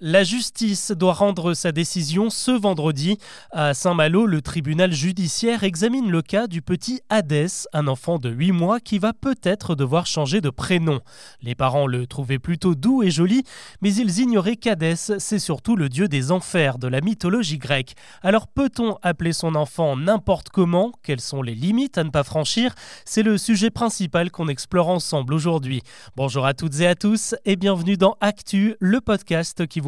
La justice doit rendre sa décision ce vendredi. À Saint-Malo, le tribunal judiciaire examine le cas du petit Hadès, un enfant de 8 mois qui va peut-être devoir changer de prénom. Les parents le trouvaient plutôt doux et joli, mais ils ignoraient qu'Hadès, c'est surtout le dieu des enfers de la mythologie grecque. Alors peut-on appeler son enfant n'importe comment? Quelles sont les limites à ne pas franchir? C'est le sujet principal qu'on explore ensemble aujourd'hui. Bonjour à toutes et à tous et bienvenue dans Actu, le podcast qui vous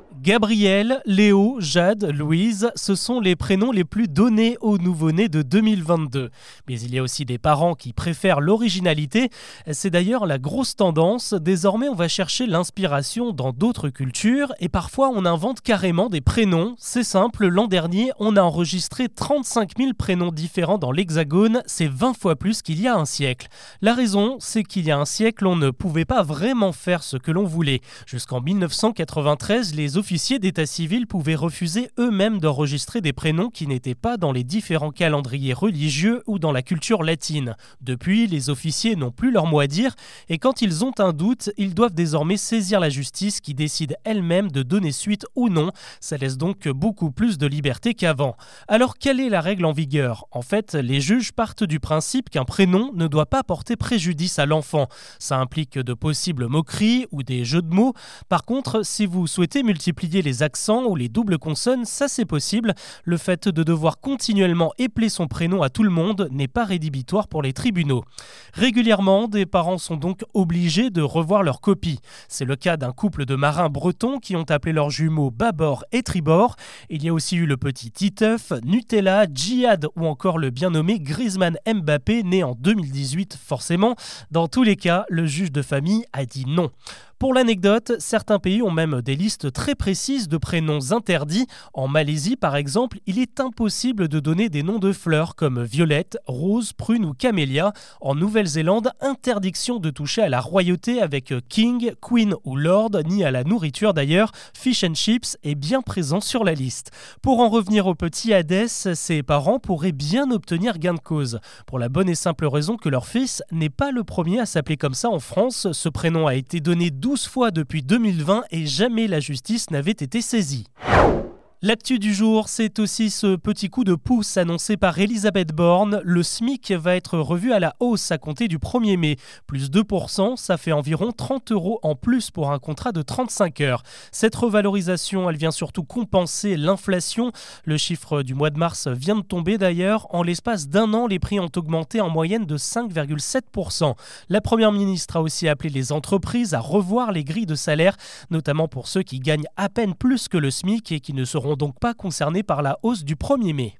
Gabriel, Léo, Jade, Louise, ce sont les prénoms les plus donnés aux nouveau-nés de 2022. Mais il y a aussi des parents qui préfèrent l'originalité. C'est d'ailleurs la grosse tendance. Désormais, on va chercher l'inspiration dans d'autres cultures et parfois on invente carrément des prénoms. C'est simple, l'an dernier, on a enregistré 35 000 prénoms différents dans l'Hexagone. C'est 20 fois plus qu'il y a un siècle. La raison, c'est qu'il y a un siècle, on ne pouvait pas vraiment faire ce que l'on voulait. Jusqu'en 1993, les officiers d'état civil pouvaient refuser eux-mêmes d'enregistrer des prénoms qui n'étaient pas dans les différents calendriers religieux ou dans la culture latine. Depuis, les officiers n'ont plus leur mot à dire et quand ils ont un doute, ils doivent désormais saisir la justice qui décide elle-même de donner suite ou non. Ça laisse donc beaucoup plus de liberté qu'avant. Alors quelle est la règle en vigueur? En fait, les juges partent du principe qu'un prénom ne doit pas porter préjudice à l'enfant. Ça implique de possibles moqueries ou des jeux de mots. Par contre, si vous souhaitez multiplier les accents ou les doubles consonnes, ça c'est possible. Le fait de devoir continuellement épeler son prénom à tout le monde n'est pas rédhibitoire pour les tribunaux. Régulièrement, des parents sont donc obligés de revoir leur copie. C'est le cas d'un couple de marins bretons qui ont appelé leurs jumeaux Babord et Tribord. Il y a aussi eu le petit Titeuf, Nutella, Djihad ou encore le bien nommé Griezmann Mbappé, né en 2018 forcément. Dans tous les cas, le juge de famille a dit non. Pour l'anecdote, certains pays ont même des listes très précises de prénoms interdits. En Malaisie, par exemple, il est impossible de donner des noms de fleurs comme violette, rose, prune ou camélia. En Nouvelle-Zélande, interdiction de toucher à la royauté avec king, queen ou lord, ni à la nourriture d'ailleurs. Fish and chips est bien présent sur la liste. Pour en revenir au petit Hadès, ses parents pourraient bien obtenir gain de cause. Pour la bonne et simple raison que leur fils n'est pas le premier à s'appeler comme ça en France. Ce prénom a été donné 12 fois depuis 2020 et jamais la justice n'avait été saisie. L'actu du jour, c'est aussi ce petit coup de pouce annoncé par Elisabeth Borne. Le SMIC va être revu à la hausse à compter du 1er mai. Plus 2%, ça fait environ 30 euros en plus pour un contrat de 35 heures. Cette revalorisation, elle vient surtout compenser l'inflation. Le chiffre du mois de mars vient de tomber d'ailleurs. En l'espace d'un an, les prix ont augmenté en moyenne de 5,7%. La Première ministre a aussi appelé les entreprises à revoir les grilles de salaire, notamment pour ceux qui gagnent à peine plus que le SMIC et qui ne seront donc pas concernés par la hausse du 1er mai.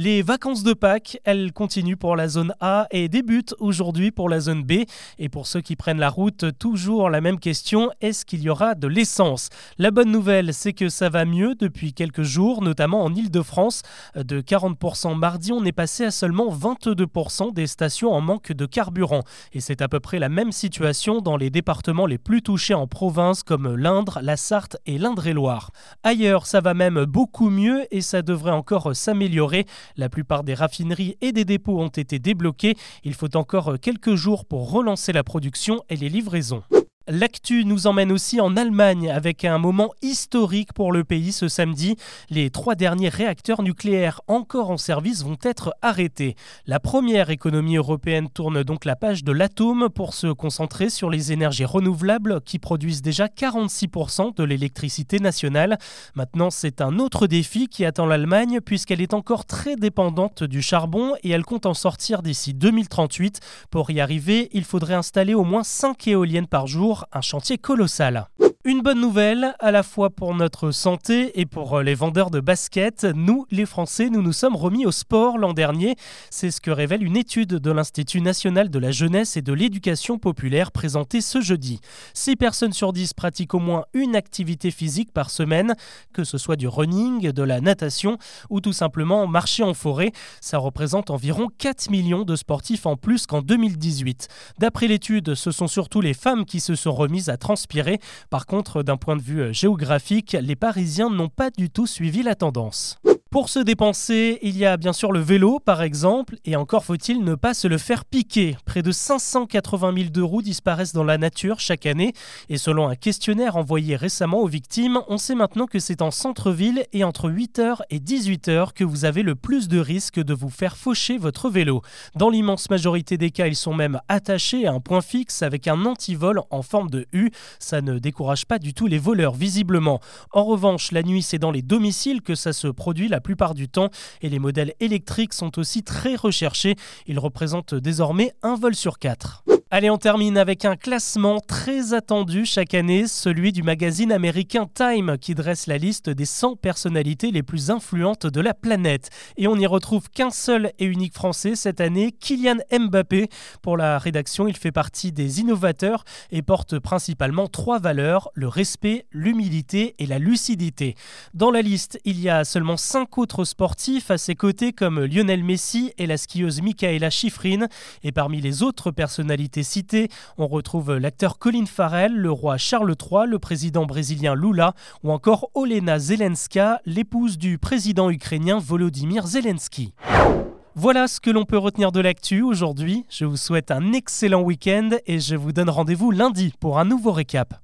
Les vacances de Pâques, elles continuent pour la zone A et débutent aujourd'hui pour la zone B. Et pour ceux qui prennent la route, toujours la même question, est-ce qu'il y aura de l'essence? La bonne nouvelle, c'est que ça va mieux depuis quelques jours, notamment en Ile-de-France. De 40% mardi, on est passé à seulement 22% des stations en manque de carburant. Et c'est à peu près la même situation dans les départements les plus touchés en province comme l'Indre, la Sarthe et l'Indre-et-Loire. Ailleurs, ça va même beaucoup mieux et ça devrait encore s'améliorer. La plupart des raffineries et des dépôts ont été débloqués. Il faut encore quelques jours pour relancer la production et les livraisons. L'actu nous emmène aussi en Allemagne avec un moment historique pour le pays ce samedi. Les trois derniers réacteurs nucléaires encore en service vont être arrêtés. La première économie européenne tourne donc la page de l'atome pour se concentrer sur les énergies renouvelables qui produisent déjà 46% de l'électricité nationale. Maintenant, c'est un autre défi qui attend l'Allemagne puisqu'elle est encore très dépendante du charbon et elle compte en sortir d'ici 2038. Pour y arriver, il faudrait installer au moins 5 éoliennes par jour un chantier colossal. Une bonne nouvelle, à la fois pour notre santé et pour euh, les vendeurs de baskets. Nous, les Français, nous nous sommes remis au sport l'an dernier. C'est ce que révèle une étude de l'Institut national de la jeunesse et de l'éducation populaire présentée ce jeudi. 6 personnes sur 10 pratiquent au moins une activité physique par semaine, que ce soit du running, de la natation ou tout simplement marcher en forêt. Ça représente environ 4 millions de sportifs en plus qu'en 2018. D'après l'étude, ce sont surtout les femmes qui se sont remises à transpirer. Par contre, d'un point de vue euh, géographique, les Parisiens n'ont pas du tout suivi la tendance. Pour se dépenser, il y a bien sûr le vélo par exemple, et encore faut-il ne pas se le faire piquer. Près de 580 000 de roues disparaissent dans la nature chaque année, et selon un questionnaire envoyé récemment aux victimes, on sait maintenant que c'est en centre-ville et entre 8h et 18h que vous avez le plus de risques de vous faire faucher votre vélo. Dans l'immense majorité des cas, ils sont même attachés à un point fixe avec un antivol en forme de U. Ça ne décourage pas du tout les voleurs visiblement. En revanche, la nuit, c'est dans les domiciles que ça se produit plupart du temps et les modèles électriques sont aussi très recherchés. Ils représentent désormais un vol sur quatre. Allez, on termine avec un classement très attendu chaque année, celui du magazine américain Time, qui dresse la liste des 100 personnalités les plus influentes de la planète. Et on n'y retrouve qu'un seul et unique Français cette année, Kylian Mbappé. Pour la rédaction, il fait partie des innovateurs et porte principalement trois valeurs, le respect, l'humilité et la lucidité. Dans la liste, il y a seulement cinq autres sportifs à ses côtés comme Lionel Messi et la skieuse Michaela Schifrin. Et parmi les autres personnalités cités, on retrouve l'acteur Colin Farrell, le roi Charles III, le président brésilien Lula ou encore Olena Zelenska, l'épouse du président ukrainien Volodymyr Zelensky. Voilà ce que l'on peut retenir de l'actu aujourd'hui. Je vous souhaite un excellent week-end et je vous donne rendez-vous lundi pour un nouveau récap.